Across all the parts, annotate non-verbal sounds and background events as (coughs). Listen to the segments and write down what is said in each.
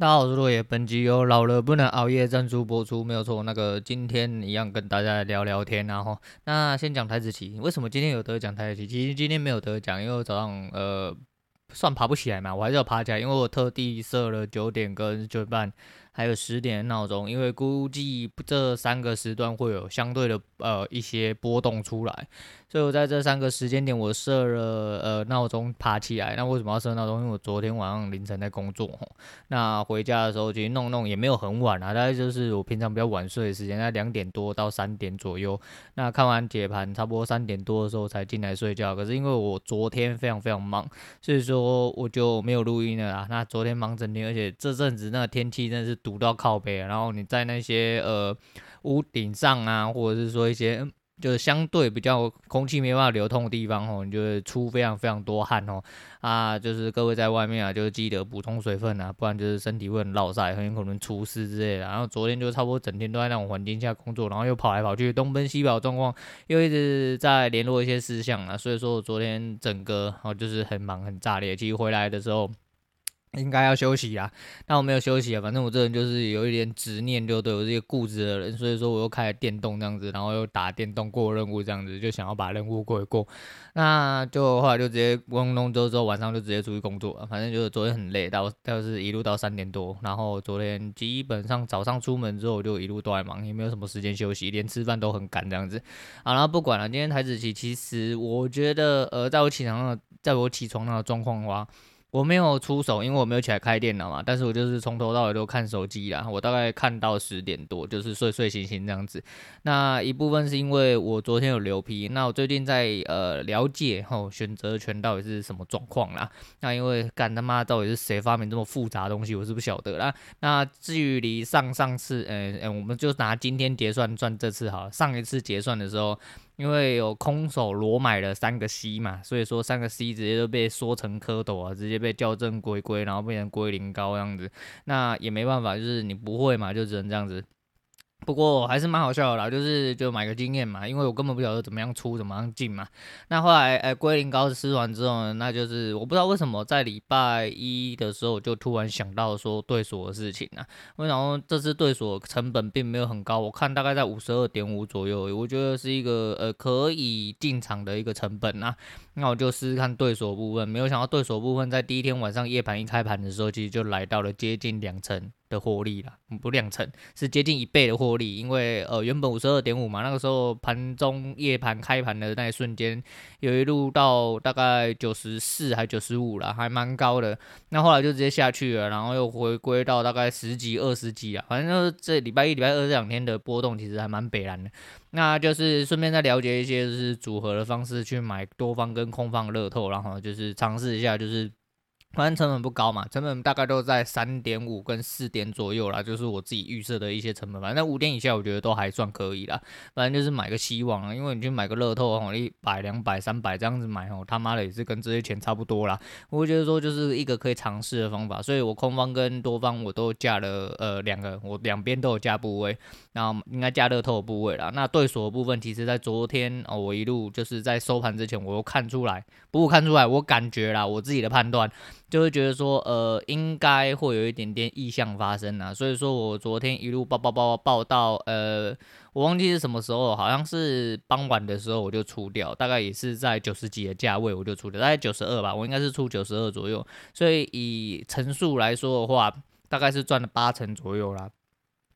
大家好，我是落叶。本集由老了不能熬夜赞助播出，没有错。那个今天一样跟大家聊聊天，然后那先讲台子棋。为什么今天有得奖台子棋？其实今天没有得奖，因为我早上呃算爬不起来嘛，我还是要爬起来，因为我特地设了九点跟九点半。还有十点的闹钟，因为估计这三个时段会有相对的呃一些波动出来，所以我在这三个时间点我设了呃闹钟爬起来。那为什么要设闹钟？因为我昨天晚上凌晨在工作，那回家的时候其实弄弄也没有很晚啊，大概就是我平常比较晚睡的时间，在两点多到三点左右。那看完解盘，差不多三点多的时候才进来睡觉。可是因为我昨天非常非常忙，所以说我就没有录音了啦。那昨天忙整天，而且这阵子那个天气真的是。堵到靠北，然后你在那些呃屋顶上啊，或者是说一些就是相对比较空气没办法流通的地方哦，你就会出非常非常多汗哦啊，就是各位在外面啊，就是记得补充水分啊，不然就是身体会很落晒，很有可能出事之类的。然后昨天就差不多整天都在那种环境下工作，然后又跑来跑去，东奔西跑状况，又一直在联络一些事项啊，所以说我昨天整个哦就是很忙很炸裂，其实回来的时候。应该要休息啊，但我没有休息啊。反正我这人就是有一点执念，就对我是一个固执的人，所以说我又开了电动这样子，然后又打电动过任务这样子，就想要把任务过一过。那就后来就直接弄弄之后，晚上就直接出去工作了。反正就是昨天很累，到到是一路到三点多，然后昨天基本上早上出门之后我就一路都在忙，也没有什么时间休息，连吃饭都很赶这样子。好，然后不管了，今天台子棋其实我觉得，呃，在我起床的，在我起床那个状况的话。我没有出手，因为我没有起来开电脑嘛。但是我就是从头到尾都看手机啦。我大概看到十点多，就是睡睡醒醒这样子。那一部分是因为我昨天有留批，那我最近在呃了解后选择权到底是什么状况啦。那因为干他妈到底是谁发明这么复杂东西，我是不晓得啦。那至于离上上次，嗯、呃、嗯、呃，我们就拿今天结算算这次好了。上一次结算的时候。因为有空手裸买了三个 C 嘛，所以说三个 C 直接都被缩成蝌蚪啊，直接被校正龟龟，然后变成龟苓膏这样子，那也没办法，就是你不会嘛，就只能这样子。不过还是蛮好笑的啦，就是就买个经验嘛，因为我根本不晓得怎么样出，怎么样进嘛。那后来，呃，龟苓膏吃完之后呢，那就是我不知道为什么在礼拜一的时候就突然想到说对锁的事情啊。我想说这次对锁成本并没有很高，我看大概在五十二点五左右，我觉得是一个呃可以进场的一个成本啊。那我就试试看对锁部分，没有想到对锁部分在第一天晚上夜盘一开盘的时候，其实就来到了接近两成。的获利了，不量成，是接近一倍的获利，因为呃原本五十二点五嘛，那个时候盘中夜盘开盘的那一瞬间，有一路到大概九十四还九十五了，还蛮高的。那后来就直接下去了，然后又回归到大概十几二十几啊，反正就是这礼拜一礼拜二这两天的波动其实还蛮北然的。那就是顺便再了解一些就是组合的方式去买多方跟空方乐透，然后就是尝试一下就是。反正成本不高嘛，成本大概都在三点五跟四点左右啦，就是我自己预设的一些成本。反正五点以下，我觉得都还算可以啦。反正就是买个希望啊，因为你去买个乐透哦，一百、两百、三百这样子买哦，他妈的也是跟这些钱差不多啦。我觉得说就是一个可以尝试的方法，所以我空方跟多方我都加了呃两个，我两边都有加部位，然后应该加乐透的部位啦。那对锁的部分，其实在昨天哦，我一路就是在收盘之前，我又看出来，不过看出来，我感觉啦，我自己的判断。就会觉得说，呃，应该会有一点点异象发生啊，所以说我昨天一路报报报报到，呃，我忘记是什么时候，好像是傍晚的时候我就出掉，大概也是在九十几的价位我就出掉，大概九十二吧，我应该是出九十二左右，所以以成数来说的话，大概是赚了八成左右啦。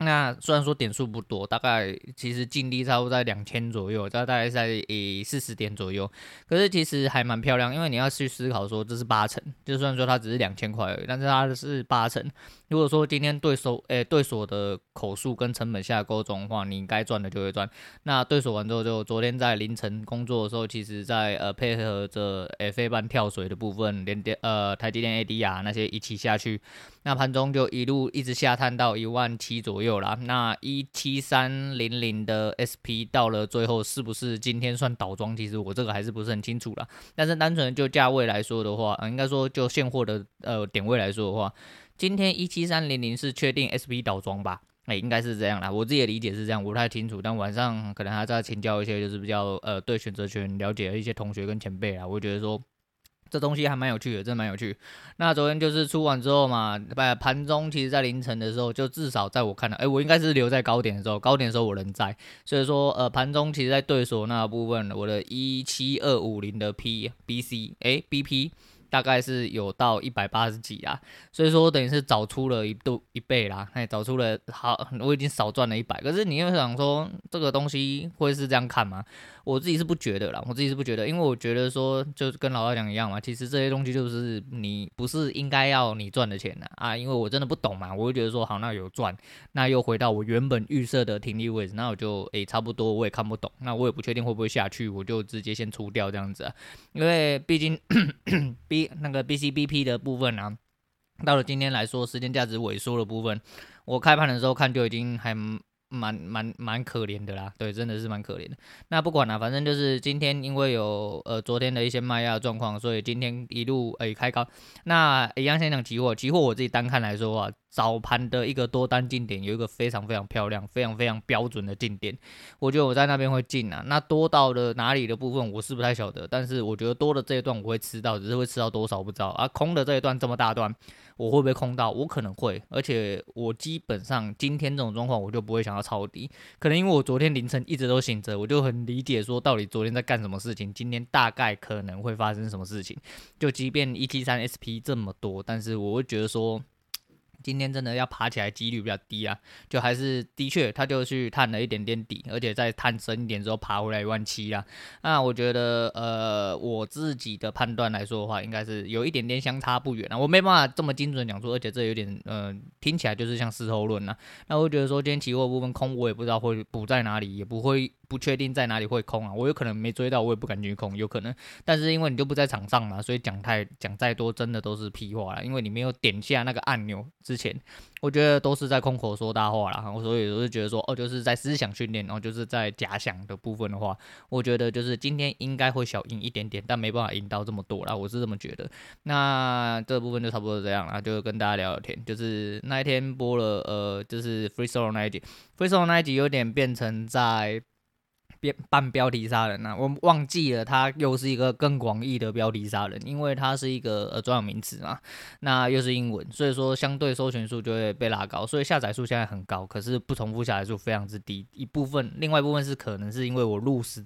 那虽然说点数不多，大概其实净利差不多在两千左右，大概在以四十点左右，可是其实还蛮漂亮，因为你要去思考说这是八成，就算说它只是两千块，但是它是八成。如果说今天对手诶、对手的口数跟成本下钩总的话，你该赚的就会赚。那对手完之后，就昨天在凌晨工作的时候，其实在呃配合着 F A 半跳水的部分，连电呃台积电 A D R 那些一起下去，那盘中就一路一直下探到一万七左右啦。那一七三零零的 S P 到了最后是不是今天算倒装？其实我这个还是不是很清楚啦。但是单纯就价位来说的话，呃、应该说就现货的呃点位来说的话。今天一七三零零是确定 SP 倒装吧？哎、应该是这样啦。我自己的理解是这样，我不太清楚。但晚上可能还在请教一些，就是比较呃对选择权了解的一些同学跟前辈啊。我觉得说，这东西还蛮有趣的，真的蛮有趣。那昨天就是出完之后嘛，呃，盘中其实在凌晨的时候，就至少在我看到，哎，我应该是留在高点的时候，高点的时候我人在，所以说，呃，盘中其实在对手那部分，我的一七二五零的 P B C，哎，B P。大概是有到一百八十几啊，所以说等于是早出了一度一倍啦，哎，早出了好，我已经少赚了一百。可是你又想说这个东西会是这样看吗？我自己是不觉得啦，我自己是不觉得，因为我觉得说就跟老二讲一样嘛，其实这些东西就是你不是应该要你赚的钱呐啊，因为我真的不懂嘛，我会觉得说好，那有赚，那又回到我原本预设的停利位置，那我就诶、欸、差不多我也看不懂，那我也不确定会不会下去，我就直接先出掉这样子啊，因为毕竟 (coughs) 毕那个 BCBP 的部分啊，到了今天来说，时间价值萎缩的部分，我开盘的时候看就已经还。蛮蛮蛮可怜的啦，对，真的是蛮可怜的。那不管了，反正就是今天因为有呃昨天的一些卖压状况，所以今天一路诶、开高。那一样先讲期货，期货我自己单看来说啊。早盘的一个多单进点有一个非常非常漂亮、非常非常标准的进点，我觉得我在那边会进啊。那多到了哪里的部分我是不太晓得，但是我觉得多的这一段我会吃到，只是会吃到多少不知道。啊、空的这一段这么大段，我会不会空到？我可能会，而且我基本上今天这种状况我就不会想要抄底，可能因为我昨天凌晨一直都醒着，我就很理解说到底昨天在干什么事情，今天大概可能会发生什么事情。就即便一七三 SP 这么多，但是我会觉得说。今天真的要爬起来几率比较低啊，就还是的确，他就去探了一点点底，而且再探深一点之后爬回来一万七啊。那我觉得，呃，我自己的判断来说的话，应该是有一点点相差不远啊。我没办法这么精准讲出，而且这有点，呃，听起来就是像事后论啊。那我觉得说，今天期货部分空，我也不知道会补在哪里，也不会。不确定在哪里会空啊，我有可能没追到，我也不敢去空，有可能。但是因为你就不在场上嘛，所以讲太讲再多，真的都是屁话了。因为你没有点下那个按钮之前，我觉得都是在空口说大话了。所以我就觉得说，哦，就是在思想训练，然后就是在假想的部分的话，我觉得就是今天应该会小赢一点点，但没办法赢到这么多啦，我是这么觉得。那这部分就差不多这样了，就跟大家聊聊天。就是那一天播了，呃，就是 Free Solo 那一集，Free Solo 那一集有点变成在。半标题杀人啊，我忘记了，它又是一个更广义的标题杀人，因为它是一个呃专有名词嘛，那又是英文，所以说相对搜寻数就会被拉高，所以下载数现在很高，可是不重复下载数非常之低。一部分，另外一部分是可能是因为我入时，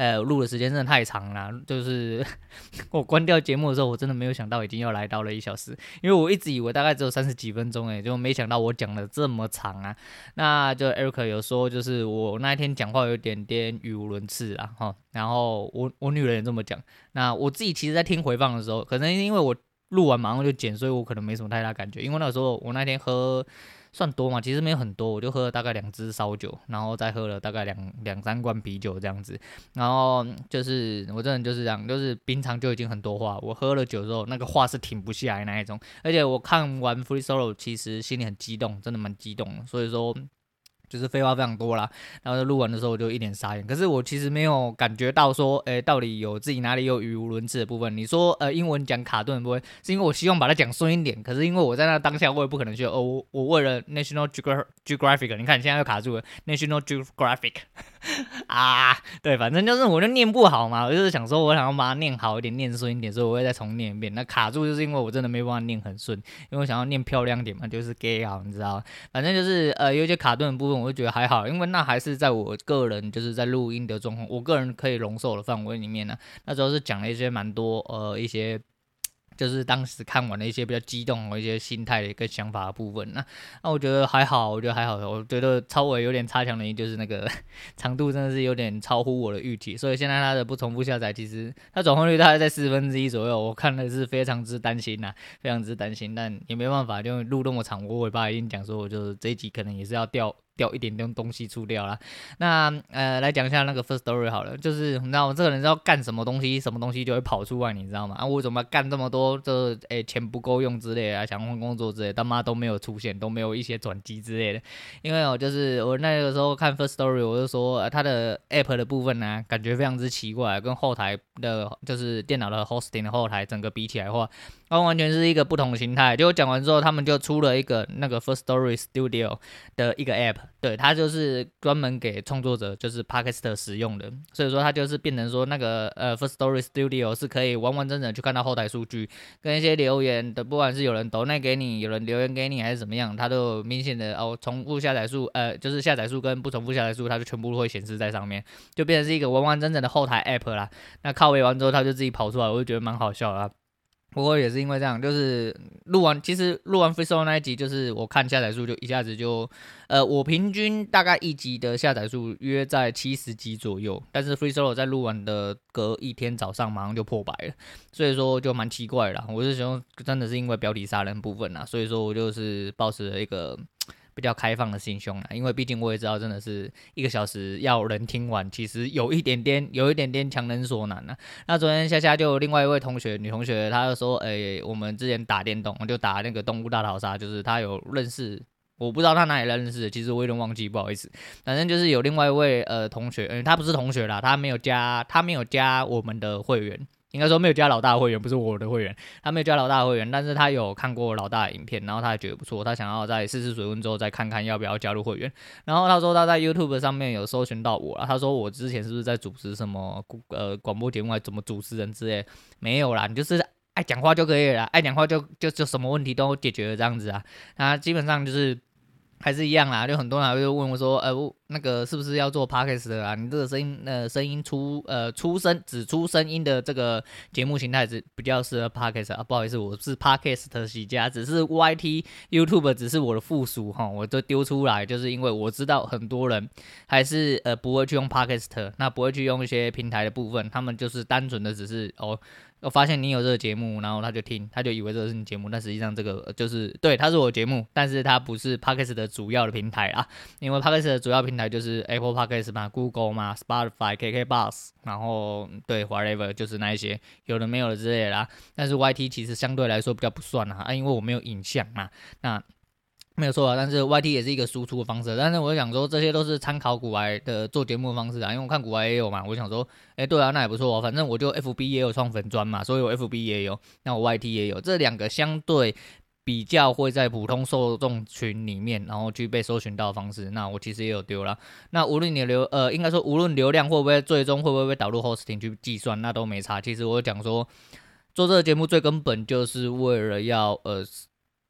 呃，录的时间真的太长了，就是 (laughs) 我关掉节目的时候，我真的没有想到已经要来到了一小时，因为我一直以为大概只有三十几分钟，诶，就没想到我讲了这么长啊。那就 Eric 有说，就是我那一天讲话有点点。语无伦次啊，哈，然后我我女人也这么讲。那我自己其实，在听回放的时候，可能因为我录完马上就剪，所以我可能没什么太大感觉。因为那时候我那天喝算多嘛，其实没有很多，我就喝了大概两支烧酒，然后再喝了大概两两三罐啤酒这样子。然后就是我这人就是这样，就是平常就已经很多话，我喝了酒之后，那个话是停不下来那一种。而且我看完 Free Solo，其实心里很激动，真的蛮激动。所以说。就是废话非常多啦，然后录完的时候我就一脸傻眼。可是我其实没有感觉到说，诶、到底有自己哪里有语无伦次的部分。你说，呃，英文讲卡顿的部分，是因为我希望把它讲顺一点。可是因为我在那当下，我也不可能去，哦，我我为了 National Geographic，你看你现在又卡住了 National Geographic (laughs) 啊，对，反正就是我就念不好嘛，我就是想说，我想要把它念好一点，念顺一点，所以我会再重念一遍。那卡住就是因为我真的没办法念很顺，因为我想要念漂亮点嘛，就是 gay 好，你知道，反正就是呃有些卡顿的部分。我就觉得还好，因为那还是在我个人就是在录音的状况，我个人可以容受的范围里面呢。那时候是讲了一些蛮多呃一些。就是当时看完了一些比较激动的一些心态的一个想法的部分，那那我觉得还好，我觉得还好，我觉得超微有点差强人意，就是那个 (laughs) 长度真的是有点超乎我的预期，所以现在它的不重复下载，其实它转换率大概在四分之一左右，我看的是非常之担心呐，非常之担心，但也没办法，就录那么长，我尾巴已经讲说，我就这一集可能也是要掉。掉一点点东西出掉了，那呃来讲一下那个 first story 好了，就是你知道我这个人要干什么东西，什么东西就会跑出来，你知道吗？啊，我怎么干这么多，就是诶、钱不够用之类的，想换工作之类，他妈都没有出现，都没有一些转机之类的。因为我就是我那个时候看 first story，我就说他的 app 的部分呢、感觉非常之奇怪，跟后台的，就是电脑的 hosting 的后台整个比起来的话。它完全是一个不同形态。结果讲完之后，他们就出了一个那个 First Story Studio 的一个 App，对，它就是专门给创作者，就是 Podcast 使用的。所以说，它就是变成说那个呃 First Story Studio 是可以完完整整去看到后台数据，跟一些留言的，不管是有人抖内给你，有人留言给你，还是怎么样，它都有明显的哦重复下载数，呃，就是下载数跟不重复下载数，它就全部会显示在上面，就变成是一个完完整整的后台 App 啦。那靠北完之后，它就自己跑出来，我就觉得蛮好笑的。不过也是因为这样，就是录完，其实录完 Free Solo 那一集，就是我看下载数就一下子就，呃，我平均大概一集的下载数约在七十集左右，但是 Free Solo 在录完的隔一天早上马上就破百了，所以说就蛮奇怪啦。我是想真的是因为标题杀人部分啦，所以说我就是保持了一个。比较开放的心胸啦，因为毕竟我也知道，真的是一个小时要人听完，其实有一点点，有一点点强人所难呐。那昨天夏夏就有另外一位同学，女同学，她就说，哎、我们之前打电动，就打那个动物大逃杀，就是她有认识，我不知道她哪里认识，其实我有点忘记，不好意思。反正就是有另外一位呃同学，嗯、欸，他不是同学啦，他没有加，他没有加我们的会员。应该说没有加老大的会员，不是我的会员，他没有加老大的会员，但是他有看过老大的影片，然后他也觉得不错，他想要再试试水温之后再看看要不要加入会员。然后他说他在 YouTube 上面有搜寻到我了，他说我之前是不是在主持什么呃广播节目，还怎么主持人之类？没有啦，你就是爱讲话就可以了，爱讲话就就就什么问题都解决了这样子啊，他基本上就是。还是一样啦，就很多人还会问我说，呃，那个是不是要做 podcast 啊？你这个声音，呃，声音出，呃，出声只出声音的这个节目形态是比较适合 podcast 啊。不好意思，我是 podcast 起家，只是 YT YouTube 只是我的附属哈，我就丢出来，就是因为我知道很多人还是呃不会去用 podcast，那不会去用一些平台的部分，他们就是单纯的只是哦。我发现你有这个节目，然后他就听，他就以为这是你节目，但实际上这个就是对，他是我节目，但是他不是 Podcast 的主要的平台啊，因为 Podcast 的主要平台就是 Apple Podcast 嘛、Google 嘛、Spotify、KKBox，然后对 Whatever 就是那一些有的没有的之类的啦，但是 YT 其实相对来说比较不算啦，啊，因为我没有影像嘛，那。没有错啊，但是 YT 也是一个输出的方式。但是我想说，这些都是参考股癌的做节目的方式啊，因为我看股癌也有嘛。我想说，哎，对啊，那也不错啊。反正我就 FB 也有创粉专嘛，所以我 FB 也有，那我 YT 也有，这两个相对比较会在普通受众群里面，然后去被搜寻到的方式。那我其实也有丢了。那无论你流，呃，应该说无论流量会不会最终会不会被导入 hosting 去计算，那都没差。其实我讲说，做这个节目最根本就是为了要呃。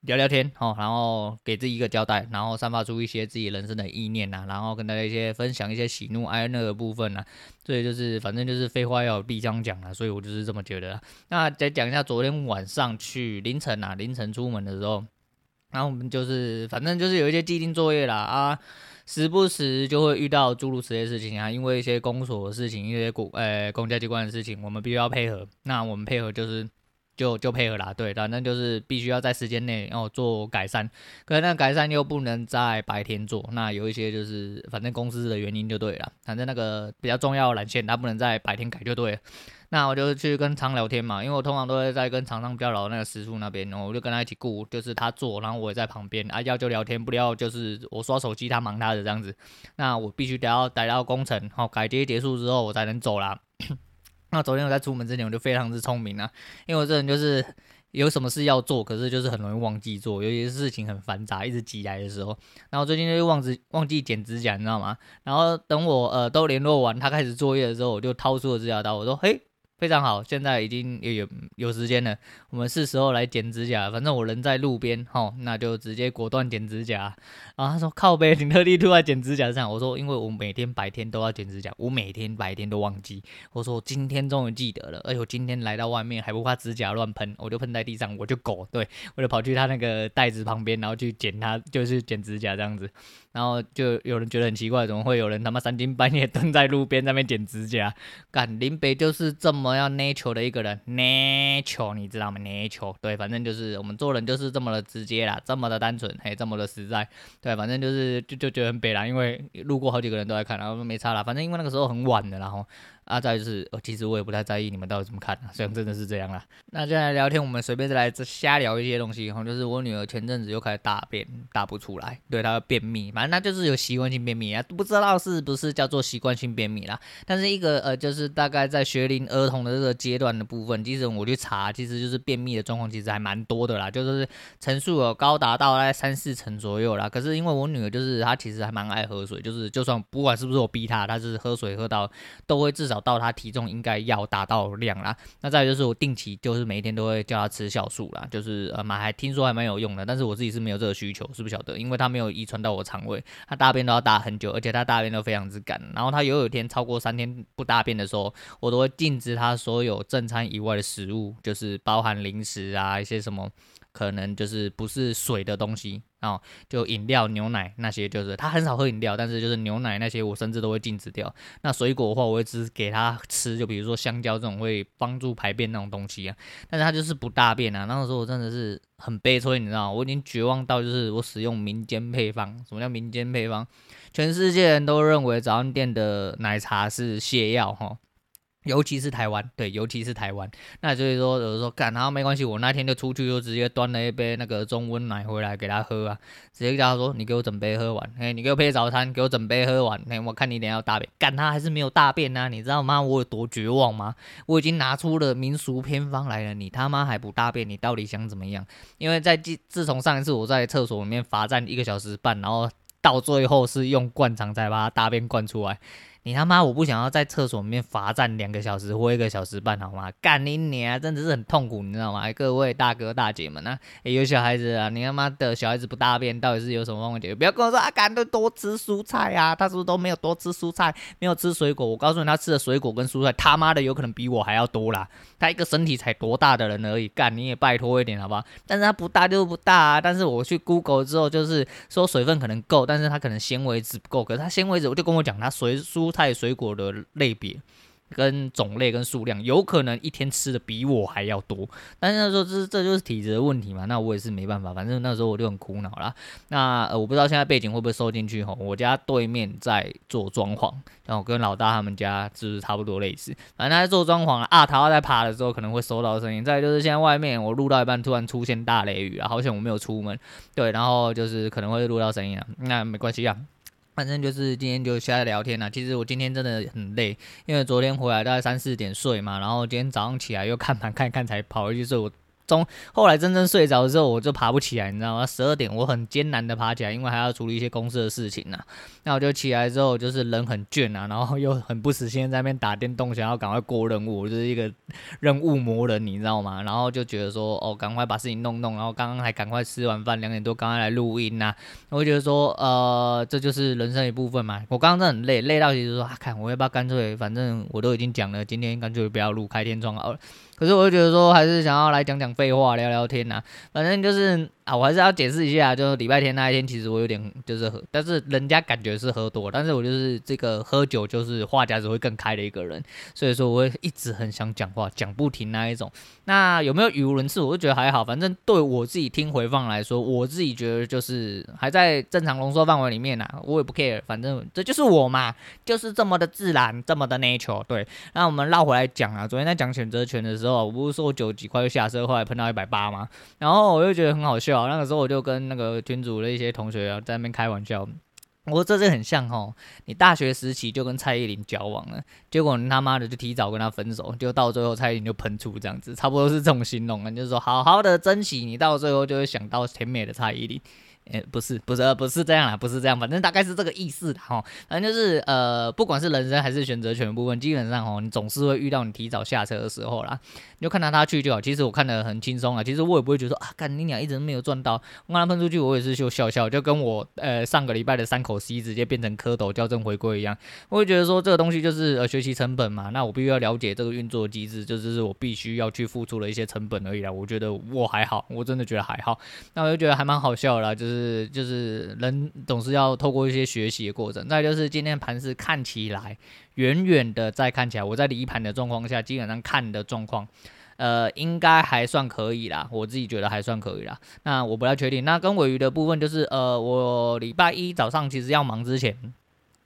聊聊天，哦，然后给自己一个交代，然后散发出一些自己人生的意念呐，然后跟大家一些分享一些喜怒哀乐的部分呐，所以就是反正就是废话要有必将讲了，所以我就是这么觉得。那再讲一下昨天晚上去凌晨啊，凌晨出门的时候，然后我们就是反正就是有一些既定作业啦啊，时不时就会遇到诸如此类事情啊，因为一些公所的事情，一些公呃公家机关的事情，我们必须要配合。那我们配合就是。就就配合啦，对，反正就是必须要在时间内然后做改善，可是那改善又不能在白天做，那有一些就是反正公司的原因就对了，反正那个比较重要的缆线它不能在白天改就对了。那我就去跟厂聊天嘛，因为我通常都会在跟厂商比较老的那个师傅那边，然后我就跟他一起顾，就是他做，然后我也在旁边，啊要就聊天，不聊就是我刷手机，他忙他的这样子。那我必须得要待到工程好改接结束之后，我才能走啦。那昨天我在出门之前我就非常之聪明啊，因为我这人就是有什么事要做，可是就是很容易忘记做，尤其是事情很繁杂，一直挤来的时候。然后最近就忘记忘记剪指甲，你知道吗？然后等我呃都联络完，他开始作业的时候，我就掏出了指甲刀，我说：“嘿。”非常好，现在已经有有有时间了，我们是时候来剪指甲。反正我人在路边，吼，那就直接果断剪指甲。然后他说：“靠背，你特地出来剪指甲这样？”我说：“因为我每天白天都要剪指甲，我每天白天都忘记。”我说：“我今天终于记得了，哎呦，今天来到外面还不怕指甲乱喷，我就喷在地上，我就狗，对，我就跑去他那个袋子旁边，然后去剪他，就是剪指甲这样子。然后就有人觉得很奇怪，怎么会有人他妈三更半夜蹲在路边那边剪指甲？干林北就是这么。我要 nature 的一个人，nature 你知道吗？nature 对，反正就是我们做人就是这么的直接啦，这么的单纯，嘿，这么的实在，对，反正就是就就觉得很悲啦，因为路过好几个人都在看，然后没差啦，反正因为那个时候很晚的，然后。啊，再就是，呃，其实我也不太在意你们到底怎么看啊，虽然真的是这样啦。那接下来聊天，我们随便再来瞎聊一些东西，然后就是我女儿前阵子又开始大便，大不出来，对，她便秘，反正她就是有习惯性便秘啊，不知道是不是叫做习惯性便秘啦。但是一个呃，就是大概在学龄儿童的这个阶段的部分，其实我去查，其实就是便秘的状况其实还蛮多的啦，就是成数有高达到大概三四成左右啦。可是因为我女儿就是她其实还蛮爱喝水，就是就算不管是不是我逼她，她是喝水喝到都会至少到他体重应该要达到量啦。那再就是我定期就是每一天都会叫他吃酵素啦，就是呃蛮还听说还蛮有用的，但是我自己是没有这个需求，是不晓得，因为他没有遗传到我肠胃，他大便都要大很久，而且他大便都非常之干，然后他有有一天超过三天不大便的时候，我都会禁止他所有正餐以外的食物，就是包含零食啊一些什么。可能就是不是水的东西哦，就饮料、牛奶那些，就是他很少喝饮料，但是就是牛奶那些，我甚至都会禁止掉。那水果的话，我会只给他吃，就比如说香蕉这种会帮助排便那种东西啊。但是他就是不大便啊，那个时候我真的是很悲催，你知道吗？我已经绝望到就是我使用民间配方。什么叫民间配方？全世界人都认为早餐店的奶茶是泻药哈。尤其是台湾，对，尤其是台湾，那所以说，有时候干，然后没关系，我那天就出去，就直接端了一杯那个中温奶回来给他喝啊，直接叫他说，你给我整杯喝完，哎，你给我配早餐，给我整杯喝完，哎，我看你等下要大便，干，他还是没有大便啊，你知道吗？我有多绝望吗？我已经拿出了民俗偏方来了，你他妈还不大便，你到底想怎么样？因为在自自从上一次我在厕所里面罚站一个小时半，然后到最后是用灌肠才把他大便灌出来。你他妈！我不想要在厕所里面罚站两个小时或一个小时半，好吗？干你你啊，真的是很痛苦，你知道吗？各位大哥大姐们啊，欸、有小孩子啊，你他妈的小孩子不大便，到底是有什么问题？不要跟我说啊，干都多吃蔬菜啊，他是不是都没有多吃蔬菜，没有吃水果？我告诉你，他吃的水果跟蔬菜，他妈的有可能比我还要多啦。他一个身体才多大的人而已，干你也拜托一点好不好？但是他不大就不大啊。但是我去 Google 之后，就是说水分可能够，但是他可能纤维质不够。可是他纤维质，我就跟我讲，他水蔬蔬菜水果的类别。跟种类跟数量，有可能一天吃的比我还要多，但是那时候这这就是体质的问题嘛，那我也是没办法，反正那时候我就很苦恼啦。那，我不知道现在背景会不会收进去吼，我家对面在做装潢，然后跟老大他们家就是差不多类似，反正他在做装潢啊，他要在爬的时候可能会收到声音。再就是现在外面我录到一半突然出现大雷雨啊，好险我没有出门，对，然后就是可能会录到声音啊，那没关系啊。反正就是今天就瞎聊天了。其实我今天真的很累，因为昨天回来大概三四点睡嘛，然后今天早上起来又看盘看看才跑回去睡。中后来真正睡着之后，我就爬不起来，你知道吗？十二点我很艰难的爬起来，因为还要处理一些公司的事情呢。那我就起来之后，就是人很倦啊，然后又很不死心在那边打电动，想要赶快过任务，就是一个任务魔人，你知道吗？然后就觉得说，哦，赶快把事情弄弄，然后刚刚还赶快吃完饭，两点多刚刚来录音呐。我觉得说，呃，这就是人生一部分嘛。我刚刚真的很累，累到其实说，啊，看我要不要干脆，反正我都已经讲了，今天干脆不要录开天窗好了。可是我就觉得说，还是想要来讲讲废话，聊聊天呐。反正就是我还是要解释一下，就是礼拜天那一天，其实我有点就是喝，但是人家感觉是喝多，但是我就是这个喝酒就是话匣子会更开的一个人，所以说我会一直很想讲话，讲不停那一种。那有没有语无伦次？我就觉得还好，反正对我自己听回放来说，我自己觉得就是还在正常浓缩范围里面呐，我也不 care，反正这就是我嘛，就是这么的自然，这么的 natural。对，那我们绕回来讲啊，昨天在讲选择权的时候。我不是说我九几块就下车，后来喷到一百八吗？然后我就觉得很好笑。那个时候我就跟那个群主的一些同学啊在那边开玩笑，我说这是很像哦，你大学时期就跟蔡依林交往了，结果你他妈的就提早跟她分手，就到最后蔡依林就喷出这样子，差不多是这种形容啊，就是说好好的珍惜你，到最后就会想到甜美的蔡依林。诶、欸，不是，不是，不是这样啦，不是这样，反正大概是这个意思的哈。反正就是呃，不管是人生还是选择权部分，基本上哦，你总是会遇到你提早下车的时候啦。你就看到他去就好。其实我看得很轻松啊。其实我也不会觉得说啊，干你俩一直没有赚到，我让他喷出去，我也是就笑笑，就跟我呃上个礼拜的三口 C 直接变成蝌蚪校正回归一样。我会觉得说这个东西就是呃学习成本嘛，那我必须要了解这个运作机制，就是我必须要去付出的一些成本而已啦。我觉得我还好，我真的觉得还好。那我就觉得还蛮好笑的啦，就是是就是。人总是要透过一些学习的过程。再就是今天盘是看起来，远远的在看起来，我在离盘的状况下，基本上看的状况，呃，应该还算可以啦。我自己觉得还算可以啦。那我不太确定。那跟尾鱼的部分就是，呃，我礼拜一早上其实要忙之前，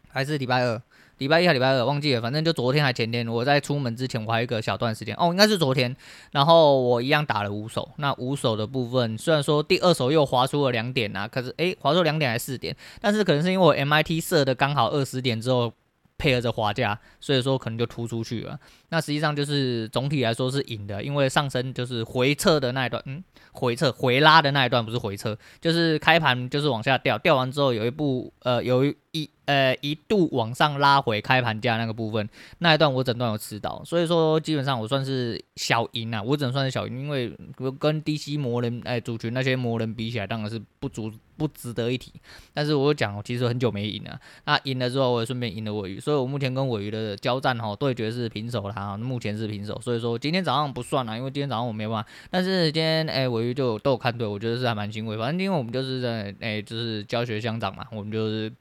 还是礼拜二？礼拜一还礼拜二忘记了，反正就昨天还前天，我在出门之前我还有一个小段时间哦，应该是昨天，然后我一样打了五手。那五手的部分虽然说第二手又滑出了两点啊，可是诶，滑出两点还是四点，但是可能是因为我 MIT 设的刚好二十点之后。配合着滑价，所以说可能就突出去了。那实际上就是总体来说是赢的，因为上升就是回撤的那一段，嗯，回撤回拉的那一段不是回撤，就是开盘就是往下掉，掉完之后有一步呃有一。一呃一度往上拉回开盘价那个部分，那一段我整段有吃到，所以说基本上我算是小赢啊，我只能算是小赢，因为跟 DC 魔人哎主群那些魔人比起来，当然是不足不值得一提。但是我讲，我其实很久没赢了，那赢了之后我也顺便赢了尾鱼，所以我目前跟尾鱼的交战哈对决是平手了哈，目前是平手，所以说今天早上不算了，因为今天早上我没办法，但是今天哎尾鱼就都有看对，我觉得是还蛮欣慰，反正因为我们就是在哎就是教学相长嘛，我们就是。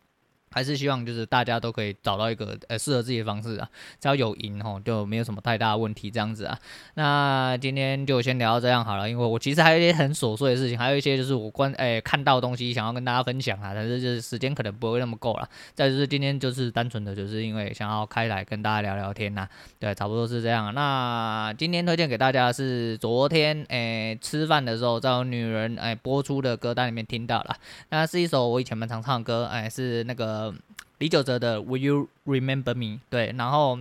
还是希望就是大家都可以找到一个呃适合自己的方式啊，只要有赢吼就没有什么太大的问题这样子啊。那今天就先聊到这样好了，因为我其实还有一些很琐碎的事情，还有一些就是我关诶、欸、看到的东西想要跟大家分享啊，但是就是时间可能不会那么够了。再就是今天就是单纯的就是因为想要开来跟大家聊聊天呐、对，差不多是这样。那今天推荐给大家是昨天诶、欸、吃饭的时候在我女人诶、欸、播出的歌单里面听到了，那是一首我以前蛮常唱的歌，诶、欸，是那个嗯。李玖哲的 Will You Remember Me？对，然后，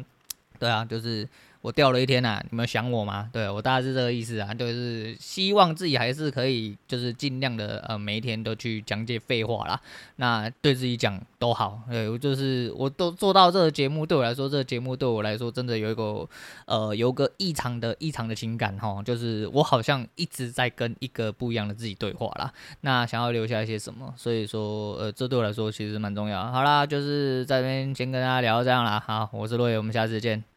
对啊，就是。我掉了一天呐、你们想我吗？对，我大概是这个意思啊，就是希望自己还是可以，就是尽量的呃，每一天都去讲解废话啦。那对自己讲都好，对，我就是我都做到这个节目，对我来说，这个节目对我来说真的有一个呃，有个异常的异常的情感哈，就是我好像一直在跟一个不一样的自己对话啦。那想要留下一些什么，所以说呃，这对我来说其实蛮重要。好啦，就是在这边先跟大家聊到这样啦，好，我是洛野，我们下次见。